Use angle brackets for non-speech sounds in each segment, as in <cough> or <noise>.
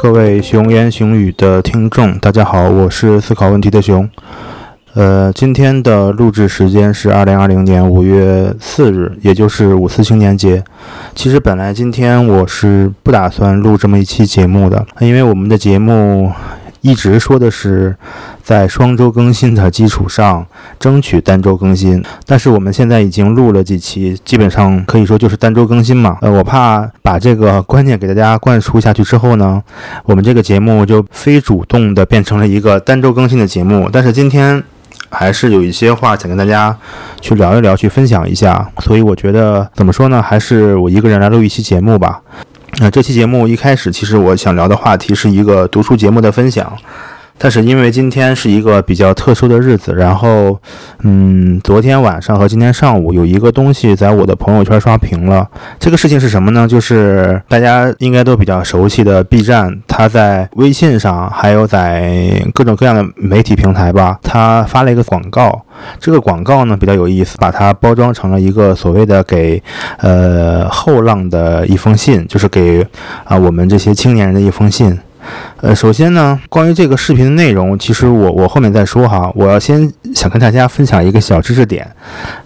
各位熊言熊语的听众，大家好，我是思考问题的熊。呃，今天的录制时间是二零二零年五月四日，也就是五四青年节。其实本来今天我是不打算录这么一期节目的，因为我们的节目。一直说的是在双周更新的基础上争取单周更新，但是我们现在已经录了几期，基本上可以说就是单周更新嘛。呃，我怕把这个观念给大家灌输下去之后呢，我们这个节目就非主动的变成了一个单周更新的节目。但是今天还是有一些话想跟大家去聊一聊，去分享一下，所以我觉得怎么说呢，还是我一个人来录一期节目吧。那这期节目一开始，其实我想聊的话题是一个读书节目的分享。但是因为今天是一个比较特殊的日子，然后，嗯，昨天晚上和今天上午有一个东西在我的朋友圈刷屏了。这个事情是什么呢？就是大家应该都比较熟悉的 B 站，它在微信上还有在各种各样的媒体平台吧，它发了一个广告。这个广告呢比较有意思，把它包装成了一个所谓的给呃后浪的一封信，就是给啊我们这些青年人的一封信。呃，首先呢，关于这个视频的内容，其实我我后面再说哈。我要先想跟大家分享一个小知识点，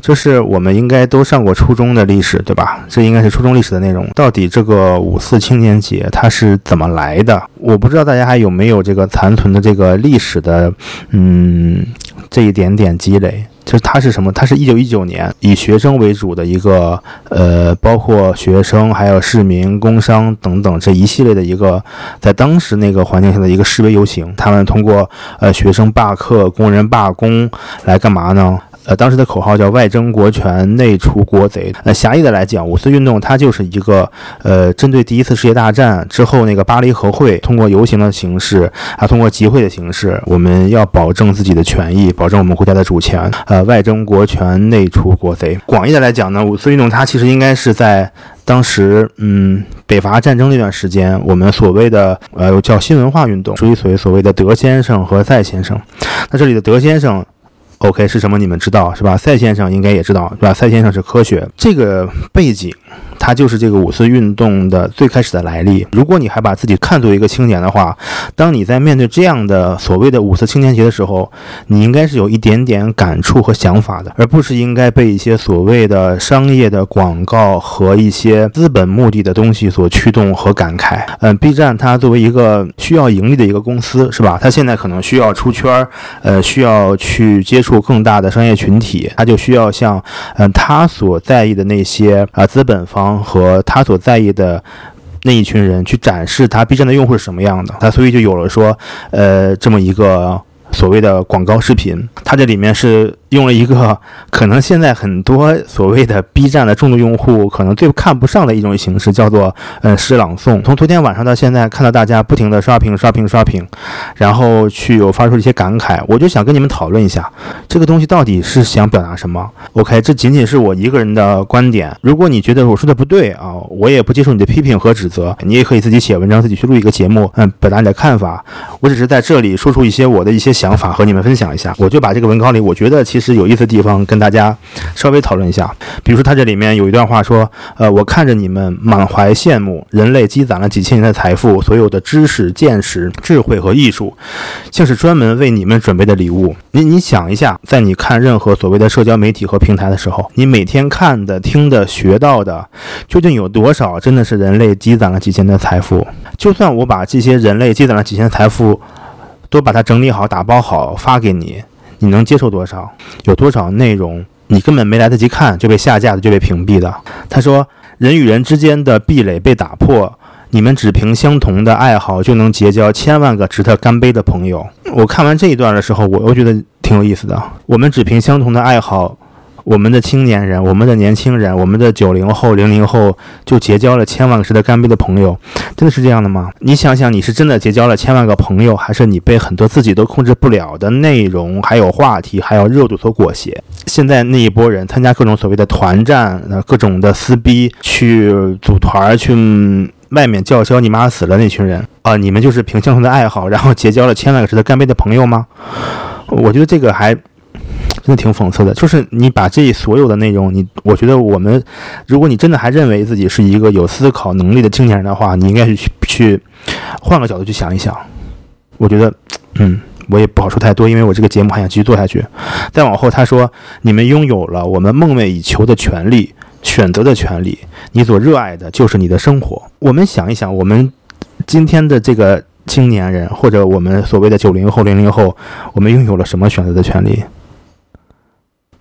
就是我们应该都上过初中的历史，对吧？这应该是初中历史的内容。到底这个五四青年节它是怎么来的？我不知道大家还有没有这个残存的这个历史的，嗯，这一点点积累。就是它是什么？它是一九一九年以学生为主的一个，呃，包括学生、还有市民、工商等等这一系列的一个，在当时那个环境下的一个示威游行。他们通过呃学生罢课、工人罢工来干嘛呢？呃，当时的口号叫“外争国权，内除国贼”。呃，狭义的来讲，五四运动它就是一个呃，针对第一次世界大战之后那个巴黎和会，通过游行的形式啊，通过集会的形式，我们要保证自己的权益，保证我们国家的主权。呃，外争国权，内除国贼。广义的来讲呢，五四运动它其实应该是在当时，嗯，北伐战争那段时间，我们所谓的呃叫新文化运动，追随所谓的德先生和赛先生。那这里的德先生。OK 是什么？你们知道是吧？赛先生应该也知道是吧？赛先生是科学这个背景。它就是这个五四运动的最开始的来历。如果你还把自己看作一个青年的话，当你在面对这样的所谓的五四青年节的时候，你应该是有一点点感触和想法的，而不是应该被一些所谓的商业的广告和一些资本目的的东西所驱动和感慨。嗯，B 站它作为一个需要盈利的一个公司，是吧？它现在可能需要出圈儿，呃，需要去接触更大的商业群体，它就需要像，嗯，他所在意的那些啊资本方。和他所在意的那一群人去展示他 B 站的用户是什么样的，他所以就有了说，呃，这么一个所谓的广告视频，它这里面是。用了一个 <laughs> 可能现在很多所谓的 B 站的重度用户可能最看不上的一种形式，叫做呃诗朗诵。从昨天晚上到现在，看到大家不停的刷屏、刷屏、刷屏，然后去有发出一些感慨，我就想跟你们讨论一下，这个东西到底是想表达什么？OK，这仅仅是我一个人的观点。如果你觉得我说的不对啊，我也不接受你的批评和指责，你也可以自己写文章，自己去录一个节目，嗯，表达你的看法。我只是在这里说出一些我的一些想法和你们分享一下。我就把这个文稿里，我觉得其实。是有意思的地方，跟大家稍微讨论一下。比如说，它这里面有一段话说：“呃，我看着你们满怀羡慕，人类积攒了几千年的财富，所有的知识、见识、智慧和艺术，像是专门为你们准备的礼物。你你想一下，在你看任何所谓的社交媒体和平台的时候，你每天看的、听的、学到的，究竟有多少真的是人类积攒了几千年的财富？就算我把这些人类积攒了几千财富都把它整理好、打包好发给你。”你能接受多少？有多少内容你根本没来得及看就被下架的，就被屏蔽的？他说，人与人之间的壁垒被打破，你们只凭相同的爱好就能结交千万个值得干杯的朋友。我看完这一段的时候，我又觉得挺有意思的。我们只凭相同的爱好。我们的青年人，我们的年轻人，我们的九零后、零零后就结交了千万个值得干杯的朋友，真的是这样的吗？你想想，你是真的结交了千万个朋友，还是你被很多自己都控制不了的内容、还有话题、还有热度所裹挟？现在那一波人参加各种所谓的团战、各种的撕逼，去组团去外面叫嚣“你妈死了”那群人啊，你们就是凭相同的爱好，然后结交了千万个值得干杯的朋友吗？我觉得这个还。真的挺讽刺的。就是你把这所有的内容，你我觉得我们，如果你真的还认为自己是一个有思考能力的青年人的话，你应该去去换个角度去想一想。我觉得，嗯，我也不好说太多，因为我这个节目还想继续做下去。再往后，他说：“你们拥有了我们梦寐以求的权利，选择的权利。你所热爱的就是你的生活。”我们想一想，我们今天的这个青年人，或者我们所谓的九零后、零零后，我们拥有了什么选择的权利？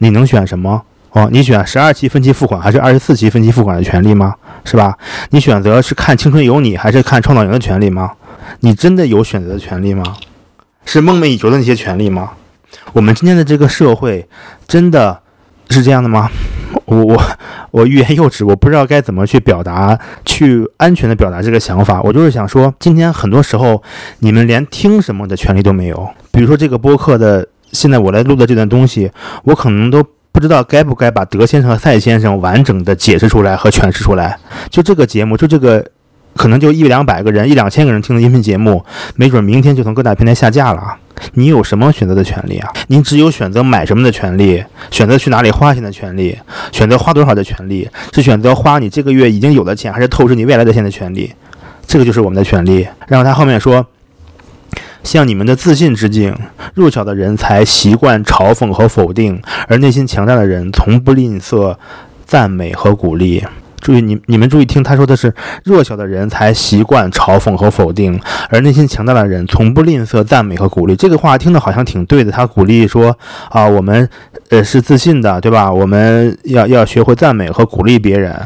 你能选什么？哦，你选十二期分期付款还是二十四期分期付款的权利吗？是吧？你选择是看《青春有你》还是看《创造营》的权利吗？你真的有选择的权利吗？是梦寐以求的那些权利吗？我们今天的这个社会真的是这样的吗？我我我欲言又止，我不知道该怎么去表达，去安全的表达这个想法。我就是想说，今天很多时候你们连听什么的权利都没有。比如说这个播客的，现在我来录的这段东西，我可能都不知道该不该把德先生和赛先生完整的解释出来和诠释出来。就这个节目，就这个。可能就一两百个人、一两千个人听的音频节目，没准明天就从各大平台下架了。你有什么选择的权利啊？您只有选择买什么的权利，选择去哪里花钱的权利，选择花多少的权利，是选择花你这个月已经有的钱，还是透支你未来的钱的权利？这个就是我们的权利。然后他后面说：“向你们的自信致敬。弱小的人才习惯嘲讽和否定，而内心强大的人从不吝啬赞美和鼓励。”注意，你你们注意听，他说的是弱小的人才习惯嘲讽和否定，而内心强大的人从不吝啬赞美和鼓励。这个话听的好像挺对的。他鼓励说啊，我们呃是自信的，对吧？我们要要学会赞美和鼓励别人。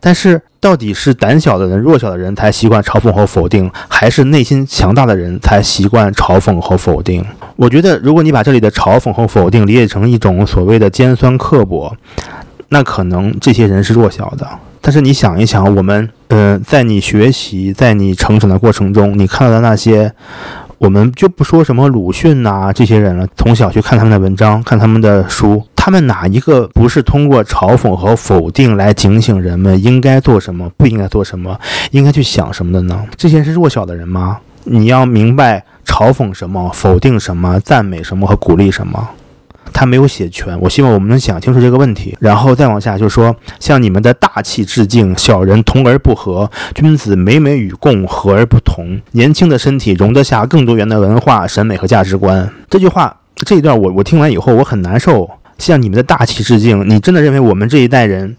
但是到底是胆小的人、弱小的人才习惯嘲讽和否定，还是内心强大的人才习惯嘲讽和否定？我觉得，如果你把这里的嘲讽和否定理解成一种所谓的尖酸刻薄，那可能这些人是弱小的。但是你想一想，我们，呃，在你学习、在你成长的过程中，你看到的那些，我们就不说什么鲁迅呐这些人了。从小去看他们的文章，看他们的书，他们哪一个不是通过嘲讽和否定来警醒人们应该做什么，不应该做什么，应该去想什么的呢？这些是弱小的人吗？你要明白嘲讽什么、否定什么、赞美什么和鼓励什么。他没有写全，我希望我们能想清楚这个问题，然后再往下就说，向你们的大气致敬。小人同而不和，君子美美与共，和而不同。年轻的身体容得下更多元的文化、审美和价值观。这句话这一段我我听完以后我很难受。向你们的大气致敬，你真的认为我们这一代人，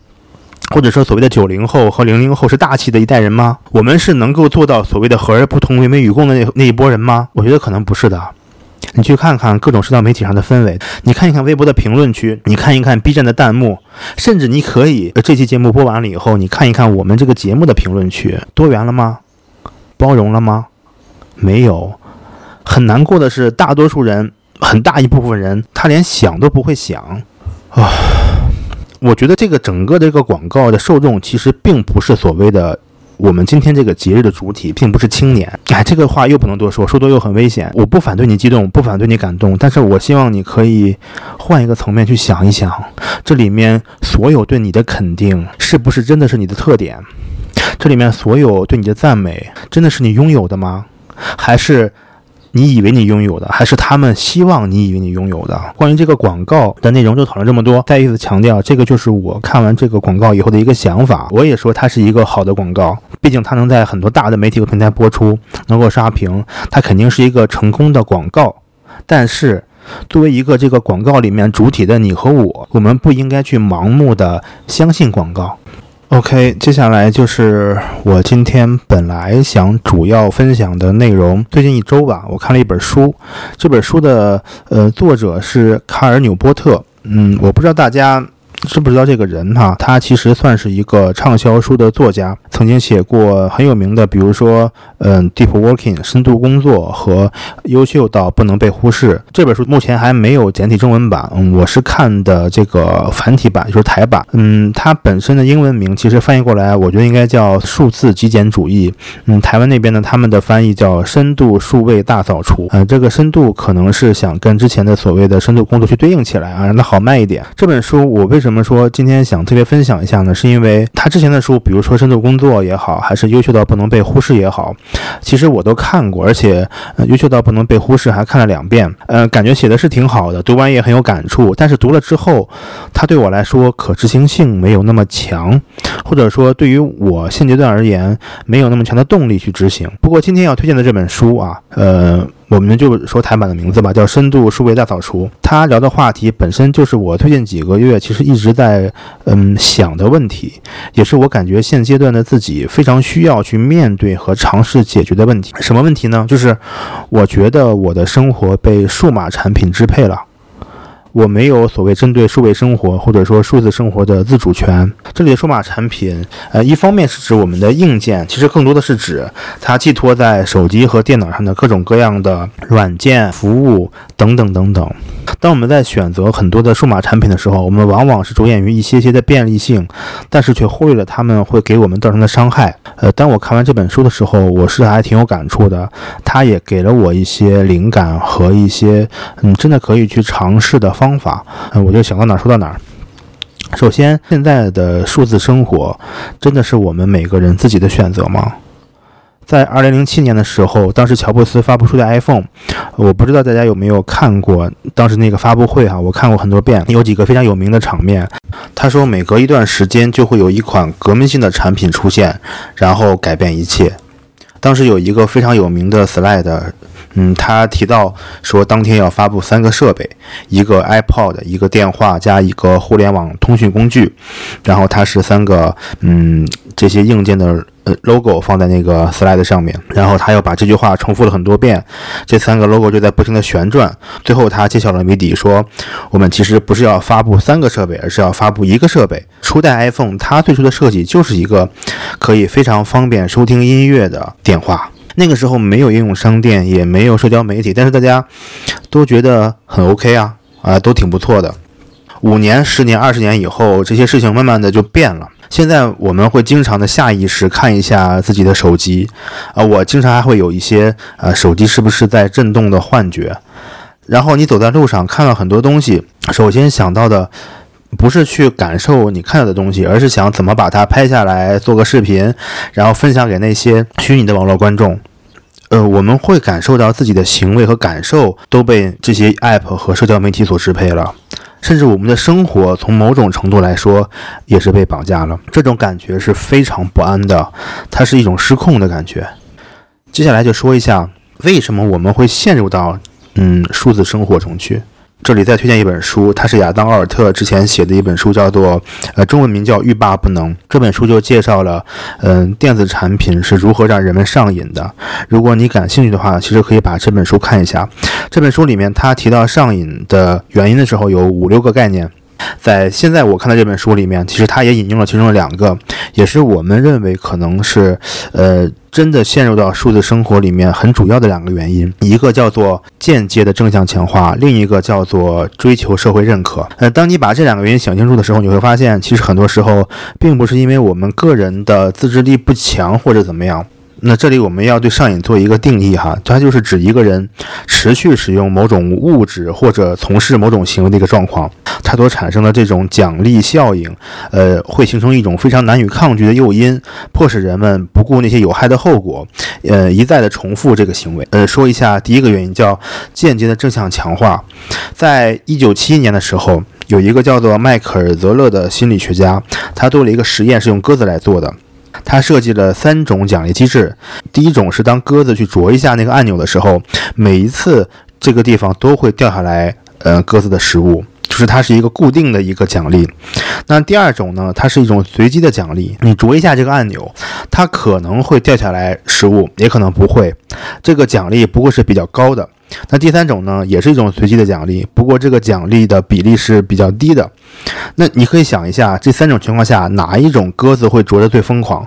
或者说所谓的九零后和零零后是大气的一代人吗？我们是能够做到所谓的和而不同、美美与共的那那一波人吗？我觉得可能不是的。你去看看各种社交媒体上的氛围，你看一看微博的评论区，你看一看 B 站的弹幕，甚至你可以这期节目播完了以后，你看一看我们这个节目的评论区，多元了吗？包容了吗？没有。很难过的是，大多数人，很大一部分人，他连想都不会想。啊，我觉得这个整个的这个广告的受众其实并不是所谓的。我们今天这个节日的主体并不是青年，哎，这个话又不能多说，说多又很危险。我不反对你激动，不反对你感动，但是我希望你可以换一个层面去想一想，这里面所有对你的肯定，是不是真的是你的特点？这里面所有对你的赞美，真的是你拥有的吗？还是？你以为你拥有的，还是他们希望你以为你拥有的？关于这个广告的内容就讨论这么多。再一次强调，这个就是我看完这个广告以后的一个想法。我也说它是一个好的广告，毕竟它能在很多大的媒体和平台播出，能够刷屏，它肯定是一个成功的广告。但是，作为一个这个广告里面主体的你和我，我们不应该去盲目的相信广告。OK，接下来就是我今天本来想主要分享的内容。最近一周吧，我看了一本书，这本书的呃作者是卡尔纽波特。嗯，我不知道大家。知不知道这个人哈？他其实算是一个畅销书的作家，曾经写过很有名的，比如说，嗯，Deep Working 深度工作和优秀到不能被忽视这本书目前还没有简体中文版，嗯，我是看的这个繁体版，就是台版。嗯，它本身的英文名其实翻译过来，我觉得应该叫数字极简主义。嗯，台湾那边呢，他们的翻译叫深度数位大扫除。嗯，这个深度可能是想跟之前的所谓的深度工作去对应起来啊，让它好卖一点。这本书我为什么？什么说今天想特别分享一下呢？是因为他之前的书，比如说《深度工作》也好，还是《优秀到不能被忽视》也好，其实我都看过，而且《优秀到不能被忽视》还看了两遍。<laughs> 呃，感觉写的是挺好的，读完也很有感触。但是读了之后，他对我来说可执行性没有那么强，或者说对于我现阶段而言，没有那么强的动力去执行。不过今天要推荐的这本书啊，呃。我们就说台版的名字吧，叫《深度数位大扫除》。他聊的话题本身就是我推荐几个月其实一直在嗯想的问题，也是我感觉现阶段的自己非常需要去面对和尝试解决的问题。什么问题呢？就是我觉得我的生活被数码产品支配了。我没有所谓针对数位生活或者说数字生活的自主权。这里的数码产品，呃，一方面是指我们的硬件，其实更多的是指它寄托在手机和电脑上的各种各样的软件、服务等等等等。当我们在选择很多的数码产品的时候，我们往往是着眼于一些些的便利性，但是却忽略了他们会给我们造成的伤害。呃，当我看完这本书的时候，我是还挺有感触的。它也给了我一些灵感和一些嗯，真的可以去尝试的方法。嗯，我就想到哪儿说到哪儿。首先，现在的数字生活真的是我们每个人自己的选择吗？在二零零七年的时候，当时乔布斯发布出的 iPhone，我不知道大家有没有看过当时那个发布会哈，我看过很多遍，有几个非常有名的场面。他说，每隔一段时间就会有一款革命性的产品出现，然后改变一切。当时有一个非常有名的 slide。嗯，他提到说，当天要发布三个设备，一个 iPod，一个电话加一个互联网通讯工具，然后它是三个嗯这些硬件的呃 logo 放在那个 slide 上面，然后他又把这句话重复了很多遍，这三个 logo 就在不停的旋转，最后他揭晓了谜底，说我们其实不是要发布三个设备，而是要发布一个设备。初代 iPhone 它最初的设计就是一个可以非常方便收听音乐的电话。那个时候没有应用商店，也没有社交媒体，但是大家都觉得很 OK 啊，啊，都挺不错的。五年、十年、二十年以后，这些事情慢慢的就变了。现在我们会经常的下意识看一下自己的手机，啊，我经常还会有一些呃手机是不是在震动的幻觉。然后你走在路上看了很多东西，首先想到的。不是去感受你看到的东西，而是想怎么把它拍下来，做个视频，然后分享给那些虚拟的网络观众。呃，我们会感受到自己的行为和感受都被这些 app 和社交媒体所支配了，甚至我们的生活从某种程度来说也是被绑架了。这种感觉是非常不安的，它是一种失控的感觉。接下来就说一下为什么我们会陷入到嗯数字生活中去。这里再推荐一本书，它是亚当·奥尔特之前写的一本书，叫做呃，中文名叫《欲罢不能》。这本书就介绍了，嗯，电子产品是如何让人们上瘾的。如果你感兴趣的话，其实可以把这本书看一下。这本书里面他提到上瘾的原因的时候，有五六个概念。在现在我看的这本书里面，其实他也引用了其中的两个，也是我们认为可能是，呃，真的陷入到数字生活里面很主要的两个原因。一个叫做间接的正向强化，另一个叫做追求社会认可。呃，当你把这两个原因想清楚的时候，你会发现，其实很多时候并不是因为我们个人的自制力不强或者怎么样。那这里我们要对上瘾做一个定义哈，它就是指一个人持续使用某种物质或者从事某种行为的一个状况，它所产生的这种奖励效应，呃，会形成一种非常难以抗拒的诱因，迫使人们不顾那些有害的后果，呃，一再的重复这个行为。呃，说一下第一个原因叫间接的正向强化，在一九七一年的时候，有一个叫做迈克尔·泽勒的心理学家，他做了一个实验，是用鸽子来做的。它设计了三种奖励机制，第一种是当鸽子去啄一下那个按钮的时候，每一次这个地方都会掉下来，呃，鸽子的食物，就是它是一个固定的一个奖励。那第二种呢，它是一种随机的奖励，你啄一下这个按钮，它可能会掉下来食物，也可能不会，这个奖励不过是比较高的。那第三种呢，也是一种随机的奖励，不过这个奖励的比例是比较低的。那你可以想一下，这三种情况下，哪一种鸽子会啄得最疯狂？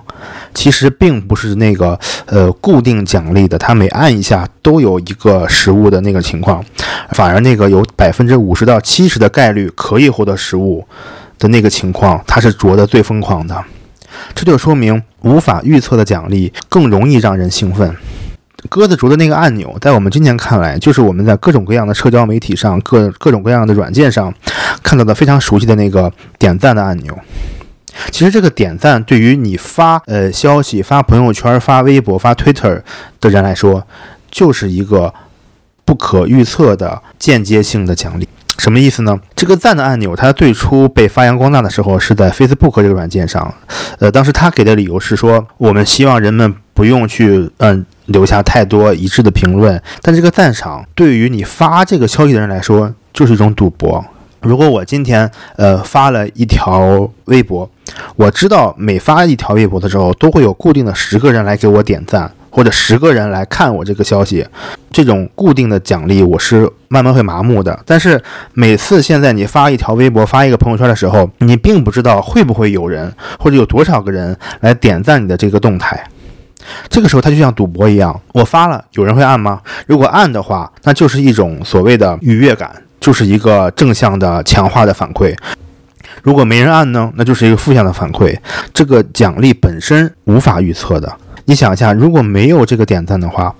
其实并不是那个呃固定奖励的，它每按一下都有一个食物的那个情况，反而那个有百分之五十到七十的概率可以获得食物的那个情况，它是啄得最疯狂的。这就说明无法预测的奖励更容易让人兴奋。鸽子啄的那个按钮，在我们今天看来，就是我们在各种各样的社交媒体上、各各种各样的软件上看到的非常熟悉的那个点赞的按钮。其实这个点赞对于你发呃消息、发朋友圈、发微博、发 Twitter 的人来说，就是一个不可预测的间接性的奖励。什么意思呢？这个赞的按钮，它最初被发扬光大的时候是在 Facebook 这个软件上。呃，当时他给的理由是说，我们希望人们不用去嗯留下太多一致的评论。但这个赞赏对于你发这个消息的人来说，就是一种赌博。如果我今天呃发了一条微博，我知道每发一条微博的时候，都会有固定的十个人来给我点赞。或者十个人来看我这个消息，这种固定的奖励我是慢慢会麻木的。但是每次现在你发一条微博、发一个朋友圈的时候，你并不知道会不会有人或者有多少个人来点赞你的这个动态。这个时候它就像赌博一样，我发了，有人会按吗？如果按的话，那就是一种所谓的愉悦感，就是一个正向的强化的反馈。如果没人按呢，那就是一个负向的反馈。这个奖励本身无法预测的。你想一下，如果没有这个点赞的话，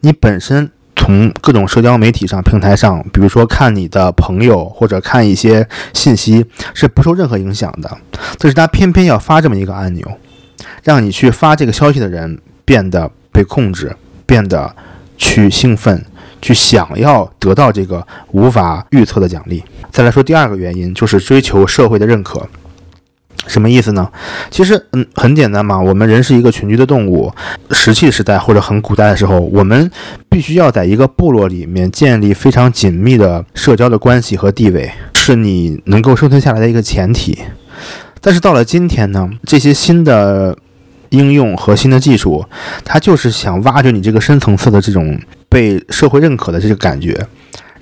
你本身从各种社交媒体上平台上，比如说看你的朋友或者看一些信息，是不受任何影响的。但是他偏偏要发这么一个按钮，让你去发这个消息的人变得被控制，变得去兴奋，去想要得到这个无法预测的奖励。再来说第二个原因，就是追求社会的认可。什么意思呢？其实，嗯，很简单嘛。我们人是一个群居的动物，石器时代或者很古代的时候，我们必须要在一个部落里面建立非常紧密的社交的关系和地位，是你能够生存下来的一个前提。但是到了今天呢，这些新的应用和新的技术，它就是想挖掘你这个深层次的这种被社会认可的这个感觉，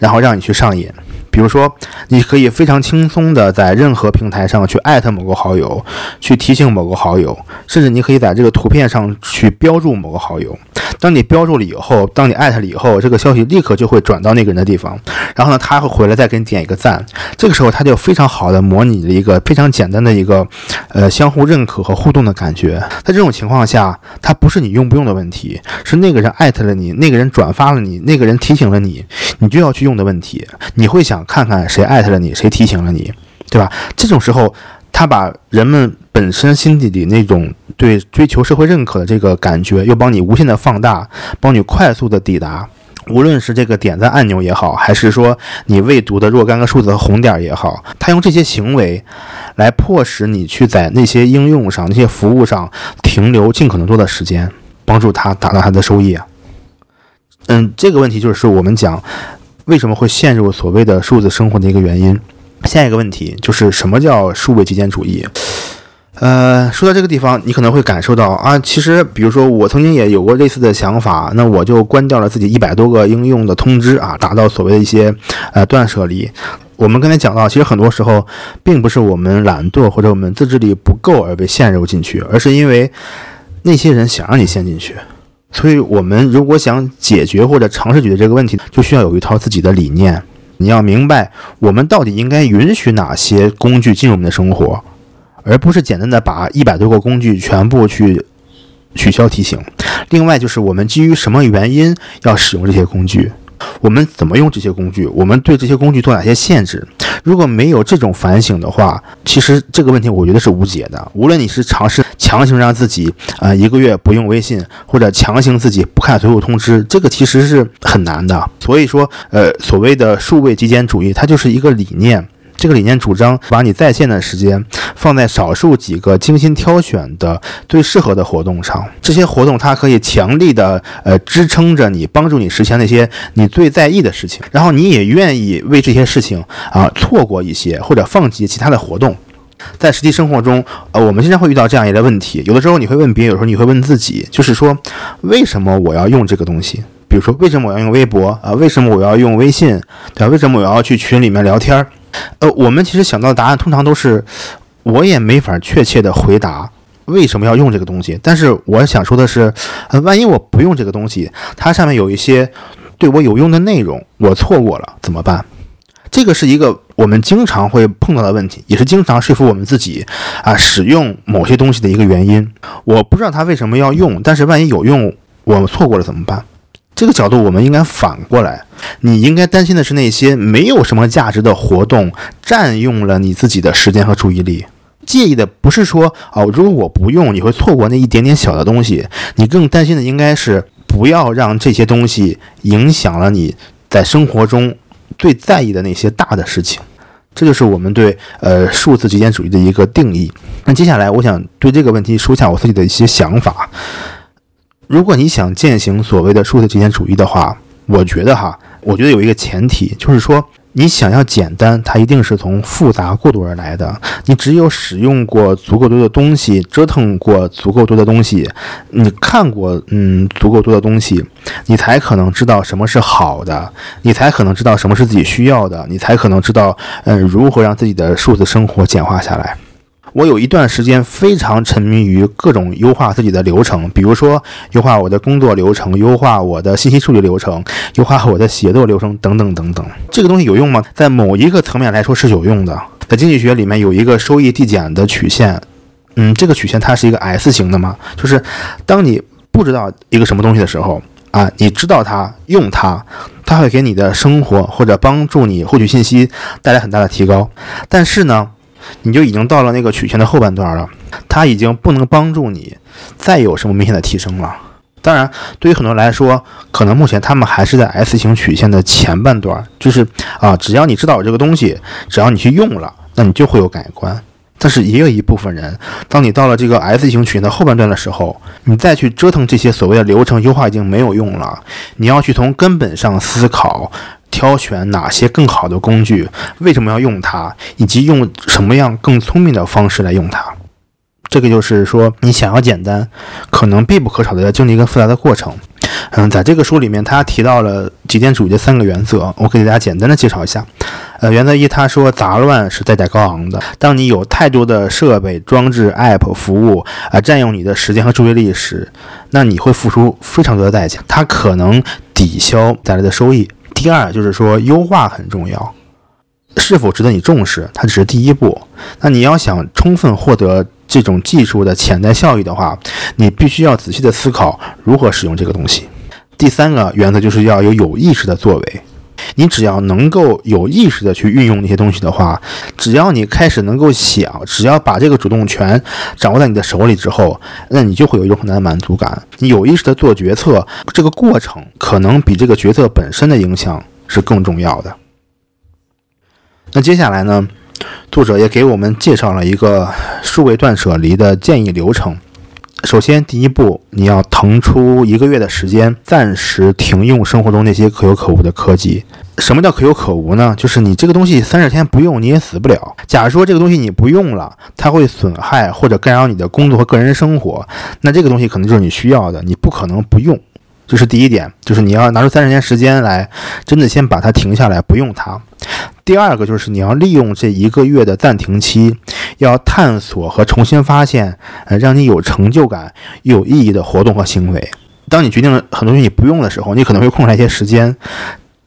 然后让你去上瘾。比如说，你可以非常轻松的在任何平台上去艾特某个好友，去提醒某个好友，甚至你可以在这个图片上去标注某个好友。当你标注了以后，当你艾特了以后，这个消息立刻就会转到那个人的地方，然后呢，他会回来再给你点一个赞。这个时候，他就非常好的模拟了一个非常简单的一个，呃，相互认可和互动的感觉。在这种情况下，它不是你用不用的问题，是那个人艾特了你，那个人转发了你，那个人提醒了你，你就要去用的问题。你会想。看看谁艾特了你，谁提醒了你，对吧？这种时候，他把人们本身心底里那种对追求社会认可的这个感觉，又帮你无限的放大，帮你快速的抵达。无论是这个点赞按钮也好，还是说你未读的若干个数字和红点也好，他用这些行为来迫使你去在那些应用上、那些服务上停留尽可能多的时间，帮助他达到他的收益。嗯，这个问题就是我们讲。为什么会陷入所谓的数字生活的一个原因？下一个问题就是什么叫数位极简主义？呃，说到这个地方，你可能会感受到啊，其实比如说我曾经也有过类似的想法，那我就关掉了自己一百多个应用的通知啊，达到所谓的一些呃断舍离。我们刚才讲到，其实很多时候并不是我们懒惰或者我们自制力不够而被陷入进去，而是因为那些人想让你陷进去。所以，我们如果想解决或者尝试解决这个问题，就需要有一套自己的理念。你要明白，我们到底应该允许哪些工具进入我们的生活，而不是简单的把一百多个工具全部去取消提醒。另外，就是我们基于什么原因要使用这些工具。我们怎么用这些工具？我们对这些工具做哪些限制？如果没有这种反省的话，其实这个问题我觉得是无解的。无论你是尝试强行让自己啊一个月不用微信，或者强行自己不看所有通知，这个其实是很难的。所以说，呃，所谓的数位极简主义，它就是一个理念。这个理念主张把你在线的时间放在少数几个精心挑选的最适合的活动上，这些活动它可以强力的呃支撑着你，帮助你实现那些你最在意的事情，然后你也愿意为这些事情啊错过一些或者放弃其他的活动。在实际生活中，呃，我们经常会遇到这样一类问题，有的时候你会问别人，有时候你会问自己，就是说为什么我要用这个东西？比如说为什么我要用微博啊？为什么我要用微信？对吧？为什么我要去群里面聊天？呃，我们其实想到的答案通常都是，我也没法确切的回答为什么要用这个东西。但是我想说的是，呃，万一我不用这个东西，它上面有一些对我有用的内容，我错过了怎么办？这个是一个我们经常会碰到的问题，也是经常说服我们自己啊使用某些东西的一个原因。我不知道它为什么要用，但是万一有用，我们错过了怎么办？这个角度，我们应该反过来，你应该担心的是那些没有什么价值的活动占用了你自己的时间和注意力。介意的不是说哦，如果我不用，你会错过那一点点小的东西。你更担心的应该是不要让这些东西影响了你在生活中最在意的那些大的事情。这就是我们对呃数字极简主义的一个定义。那接下来，我想对这个问题说一下我自己的一些想法。如果你想践行所谓的数字极简主义的话，我觉得哈，我觉得有一个前提，就是说。你想要简单，它一定是从复杂过渡而来的。你只有使用过足够多的东西，折腾过足够多的东西，你看过嗯足够多的东西，你才可能知道什么是好的，你才可能知道什么是自己需要的，你才可能知道嗯如何让自己的数字生活简化下来。我有一段时间非常沉迷于各种优化自己的流程，比如说优化我的工作流程，优化我的信息处理流程，优化我的写作流程，等等等等。这个东西有用吗？在某一个层面来说是有用的。在经济学里面有一个收益递减的曲线，嗯，这个曲线它是一个 S 型的嘛，就是当你不知道一个什么东西的时候啊，你知道它，用它，它会给你的生活或者帮助你获取信息带来很大的提高。但是呢？你就已经到了那个曲线的后半段了，它已经不能帮助你再有什么明显的提升了。当然，对于很多人来说，可能目前他们还是在 S 型曲线的前半段，就是啊，只要你知道有这个东西，只要你去用了，那你就会有改观。但是也有一部分人，当你到了这个 S 型曲线的后半段的时候，你再去折腾这些所谓的流程优化已经没有用了，你要去从根本上思考。挑选哪些更好的工具，为什么要用它，以及用什么样更聪明的方式来用它，这个就是说，你想要简单，可能必不可少的要经历一个复杂的过程。嗯，在这个书里面，他提到了极简主义的三个原则，我给大家简单的介绍一下。呃，原则一，他说杂乱是代价高昂的。当你有太多的设备、装置、App、服务啊，占用你的时间和注意力时，那你会付出非常多的代价，它可能抵消带来的收益。第二就是说，优化很重要，是否值得你重视，它只是第一步。那你要想充分获得这种技术的潜在效益的话，你必须要仔细的思考如何使用这个东西。第三个原则就是要有有意识的作为。你只要能够有意识的去运用那些东西的话，只要你开始能够想，只要把这个主动权掌握在你的手里之后，那你就会有一种很大的满足感。你有意识的做决策，这个过程可能比这个决策本身的影响是更重要的。那接下来呢，作者也给我们介绍了一个数位断舍离的建议流程。首先，第一步，你要腾出一个月的时间，暂时停用生活中那些可有可无的科技。什么叫可有可无呢？就是你这个东西三十天不用，你也死不了。假如说这个东西你不用了，它会损害或者干扰你的工作和个人生活，那这个东西可能就是你需要的，你不可能不用。这是第一点，就是你要拿出三十年时间来，真的先把它停下来，不用它。第二个就是你要利用这一个月的暂停期，要探索和重新发现，呃，让你有成就感、有意义的活动和行为。当你决定了很多东西你不用的时候，你可能会空出来一些时间。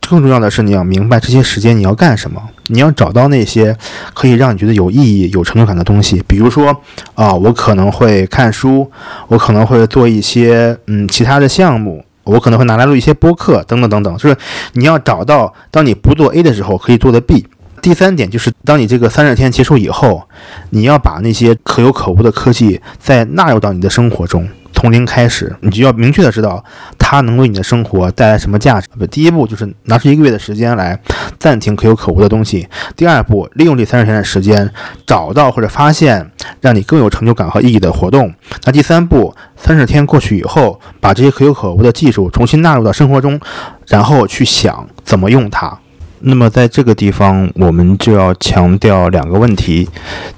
更重要的是，你要明白这些时间你要干什么。你要找到那些可以让你觉得有意义、有成就感的东西。比如说，啊，我可能会看书，我可能会做一些嗯其他的项目。我可能会拿来录一些播客，等等等等，就是你要找到，当你不做 A 的时候可以做的 B。第三点就是，当你这个三十天结束以后，你要把那些可有可无的科技再纳入到你的生活中。从零开始，你就要明确的知道它能为你的生活带来什么价值。第一步就是拿出一个月的时间来暂停可有可无的东西。第二步，利用这三十天的时间找到或者发现让你更有成就感和意义的活动。那第三步，三十天过去以后，把这些可有可无的技术重新纳入到生活中，然后去想怎么用它。那么在这个地方，我们就要强调两个问题。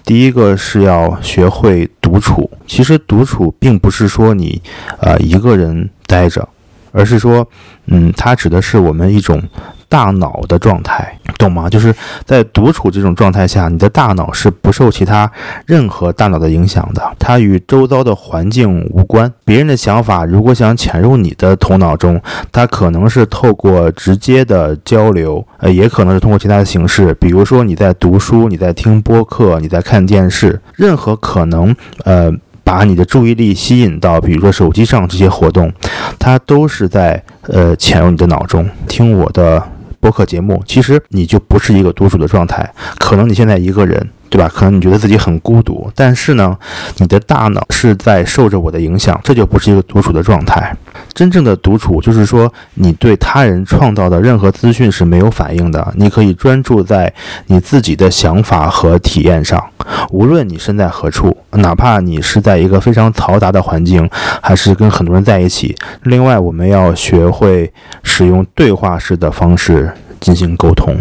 第一个是要学会独处。其实独处并不是说你，呃，一个人待着，而是说，嗯，它指的是我们一种。大脑的状态，懂吗？就是在独处这种状态下，你的大脑是不受其他任何大脑的影响的，它与周遭的环境无关。别人的想法如果想潜入你的头脑中，它可能是透过直接的交流，呃，也可能是通过其他的形式，比如说你在读书，你在听播客，你在看电视，任何可能，呃。把你的注意力吸引到，比如说手机上这些活动，它都是在呃潜入你的脑中。听我的播客节目，其实你就不是一个独处的状态，可能你现在一个人。对吧？可能你觉得自己很孤独，但是呢，你的大脑是在受着我的影响，这就不是一个独处的状态。真正的独处就是说，你对他人创造的任何资讯是没有反应的，你可以专注在你自己的想法和体验上，无论你身在何处，哪怕你是在一个非常嘈杂的环境，还是跟很多人在一起。另外，我们要学会使用对话式的方式进行沟通。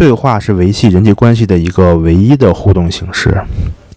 对话是维系人际关系的一个唯一的互动形式。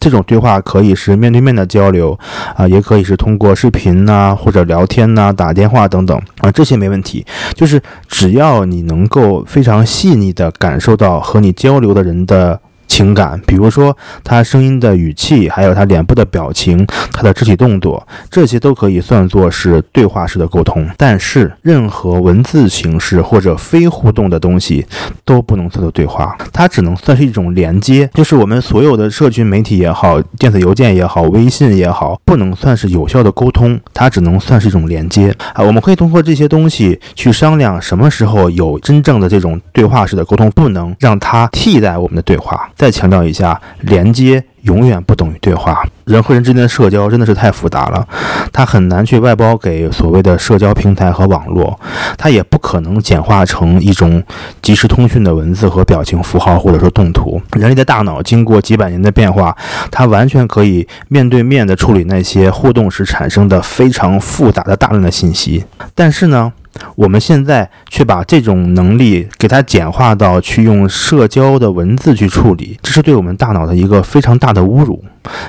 这种对话可以是面对面的交流，啊，也可以是通过视频呐，或者聊天呐、打电话等等，啊，这些没问题。就是只要你能够非常细腻地感受到和你交流的人的。情感，比如说他声音的语气，还有他脸部的表情，他的肢体动作，这些都可以算作是对话式的沟通。但是，任何文字形式或者非互动的东西都不能算作对话，它只能算是一种连接。就是我们所有的社群媒体也好，电子邮件也好，微信也好，不能算是有效的沟通，它只能算是一种连接啊。我们可以通过这些东西去商量什么时候有真正的这种对话式的沟通，不能让它替代我们的对话。再强调一下，连接永远不等于对话。人和人之间的社交真的是太复杂了，它很难去外包给所谓的社交平台和网络，它也不可能简化成一种即时通讯的文字和表情符号或者说动图。人类的大脑经过几百年的变化，它完全可以面对面的处理那些互动时产生的非常复杂的大量的信息。但是呢？我们现在却把这种能力给它简化到去用社交的文字去处理，这是对我们大脑的一个非常大的侮辱。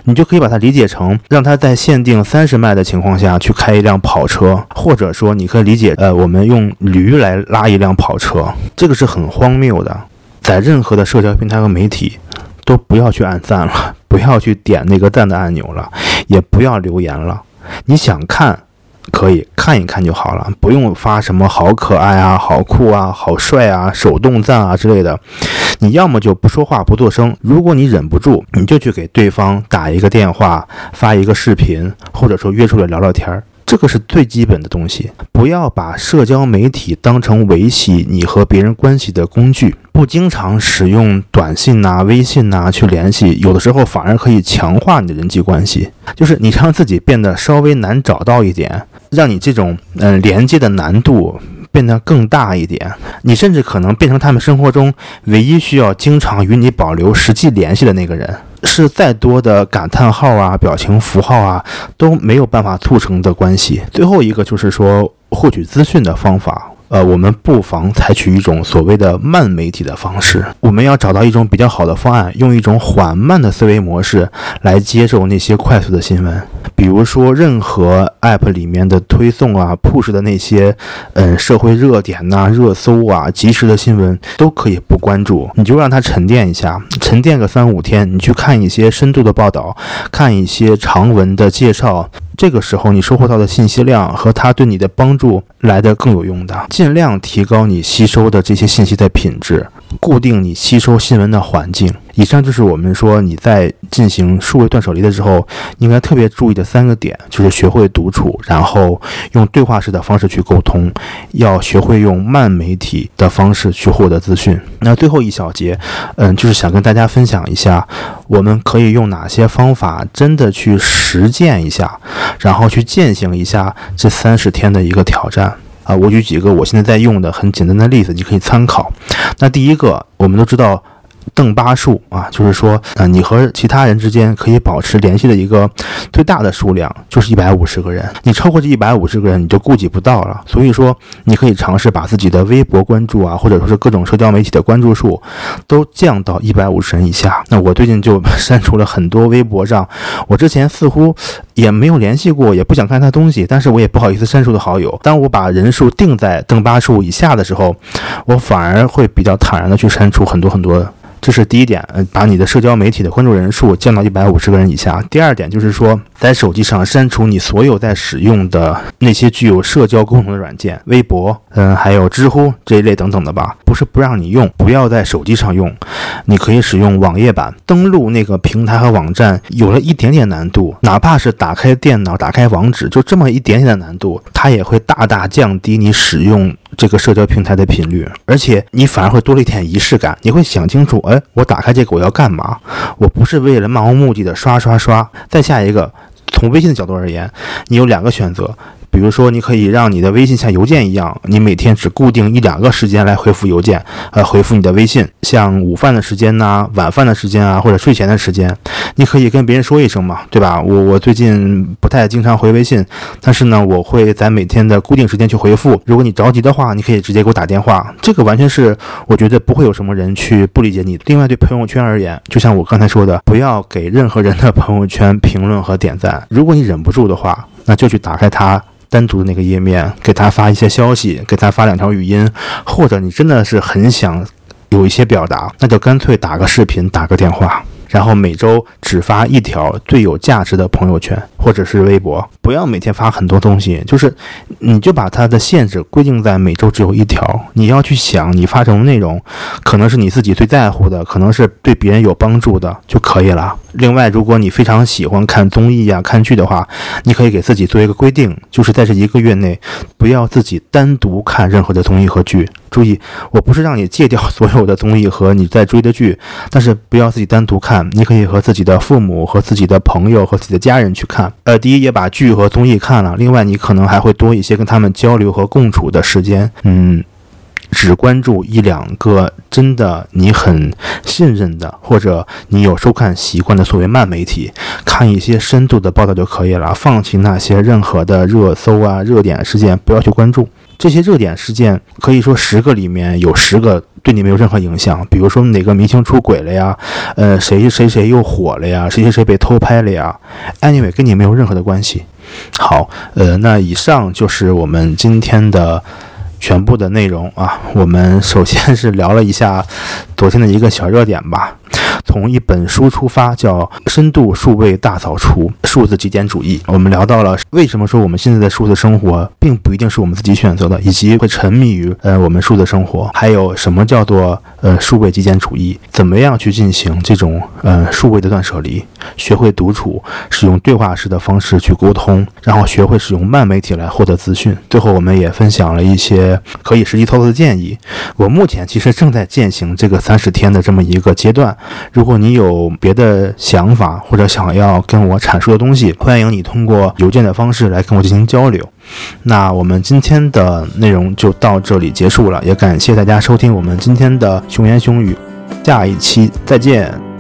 你就可以把它理解成，让它在限定三十迈的情况下去开一辆跑车，或者说你可以理解，呃，我们用驴来拉一辆跑车，这个是很荒谬的。在任何的社交平台和媒体，都不要去按赞了，不要去点那个赞的按钮了，也不要留言了。你想看？可以看一看就好了，不用发什么好可爱啊、好酷啊、好帅啊、手动赞啊之类的。你要么就不说话不做声，如果你忍不住，你就去给对方打一个电话、发一个视频，或者说约出来聊聊天儿。这个是最基本的东西，不要把社交媒体当成维系你和别人关系的工具，不经常使用短信呐、微信呐去联系，有的时候反而可以强化你的人际关系。就是你让自己变得稍微难找到一点，让你这种嗯连接的难度变得更大一点，你甚至可能变成他们生活中唯一需要经常与你保留实际联系的那个人。是再多的感叹号啊、表情符号啊都没有办法促成的关系。最后一个就是说获取资讯的方法。呃，我们不妨采取一种所谓的慢媒体的方式。我们要找到一种比较好的方案，用一种缓慢的思维模式来接受那些快速的新闻。比如说，任何 App 里面的推送啊、push 的那些，嗯，社会热点呐、热搜啊、即时的新闻都可以不关注，你就让它沉淀一下，沉淀个三五天，你去看一些深度的报道，看一些长文的介绍。这个时候，你收获到的信息量和他对你的帮助来的更有用的。尽量提高你吸收的这些信息的品质，固定你吸收新闻的环境。以上就是我们说你在进行数位断舍离的时候应该特别注意的三个点，就是学会独处，然后用对话式的方式去沟通，要学会用慢媒体的方式去获得资讯。那最后一小节，嗯，就是想跟大家分享一下，我们可以用哪些方法真的去实践一下，然后去践行一下这三十天的一个挑战啊。我举几个我现在在用的很简单的例子，你可以参考。那第一个，我们都知道。邓巴数啊，就是说，呃，你和其他人之间可以保持联系的一个最大的数量就是一百五十个人。你超过这一百五十个人，你就顾及不到了。所以说，你可以尝试把自己的微博关注啊，或者说是各种社交媒体的关注数，都降到一百五十人以下。那我最近就 <laughs> 删除了很多微博上，我之前似乎也没有联系过，也不想看他东西，但是我也不好意思删除的好友。当我把人数定在邓巴数以下的时候，我反而会比较坦然的去删除很多很多。这是第一点，呃，把你的社交媒体的关注人数降到一百五十个人以下。第二点就是说，在手机上删除你所有在使用的那些具有社交功能的软件，微博，嗯，还有知乎这一类等等的吧。不是不让你用，不要在手机上用，你可以使用网页版。登录那个平台和网站有了一点点难度，哪怕是打开电脑、打开网址，就这么一点点的难度，它也会大大降低你使用。这个社交平台的频率，而且你反而会多了一点仪式感。你会想清楚，哎，我打开这个我要干嘛？我不是为了漫无目的的刷刷刷。再下一个，从微信的角度而言，你有两个选择。比如说，你可以让你的微信像邮件一样，你每天只固定一两个时间来回复邮件，呃，回复你的微信，像午饭的时间呐、晚饭的时间啊，或者睡前的时间，你可以跟别人说一声嘛，对吧？我我最近不太经常回微信，但是呢，我会在每天的固定时间去回复。如果你着急的话，你可以直接给我打电话。这个完全是我觉得不会有什么人去不理解你。另外，对朋友圈而言，就像我刚才说的，不要给任何人的朋友圈评论和点赞。如果你忍不住的话，那就去打开它。单独的那个页面，给他发一些消息，给他发两条语音，或者你真的是很想有一些表达，那就干脆打个视频，打个电话。然后每周只发一条最有价值的朋友圈或者是微博，不要每天发很多东西，就是你就把它的限制规定在每周只有一条。你要去想你发什么内容，可能是你自己最在乎的，可能是对别人有帮助的就可以了。另外，如果你非常喜欢看综艺呀、看剧的话，你可以给自己做一个规定，就是在这一个月内不要自己单独看任何的综艺和剧。注意，我不是让你戒掉所有的综艺和你在追的剧，但是不要自己单独看你可以和自己的父母、和自己的朋友、和自己的家人去看。呃，第一也把剧和综艺看了，另外你可能还会多一些跟他们交流和共处的时间。嗯，只关注一两个真的你很信任的，或者你有收看习惯的所谓慢媒体，看一些深度的报道就可以了。放弃那些任何的热搜啊、热点事件，不要去关注。这些热点事件可以说十个里面有十个对你没有任何影响。比如说哪个明星出轨了呀？呃，谁谁谁又火了呀？谁谁谁被偷拍了呀？Anyway，跟你没有任何的关系。好，呃，那以上就是我们今天的全部的内容啊。我们首先是聊了一下昨天的一个小热点吧。从一本书出发，叫《深度数位大扫除：数字极简主义》。我们聊到了为什么说我们现在的数字生活并不一定是我们自己选择的，以及会沉迷于呃我们数字生活。还有什么叫做呃数位极简主义？怎么样去进行这种呃数位的断舍离？学会独处，使用对话式的方式去沟通，然后学会使用慢媒体来获得资讯。最后，我们也分享了一些可以实际操作的建议。我目前其实正在践行这个三十天的这么一个阶段。如果你有别的想法或者想要跟我阐述的东西，欢迎你通过邮件的方式来跟我进行交流。那我们今天的内容就到这里结束了，也感谢大家收听我们今天的熊言熊语，下一期再见。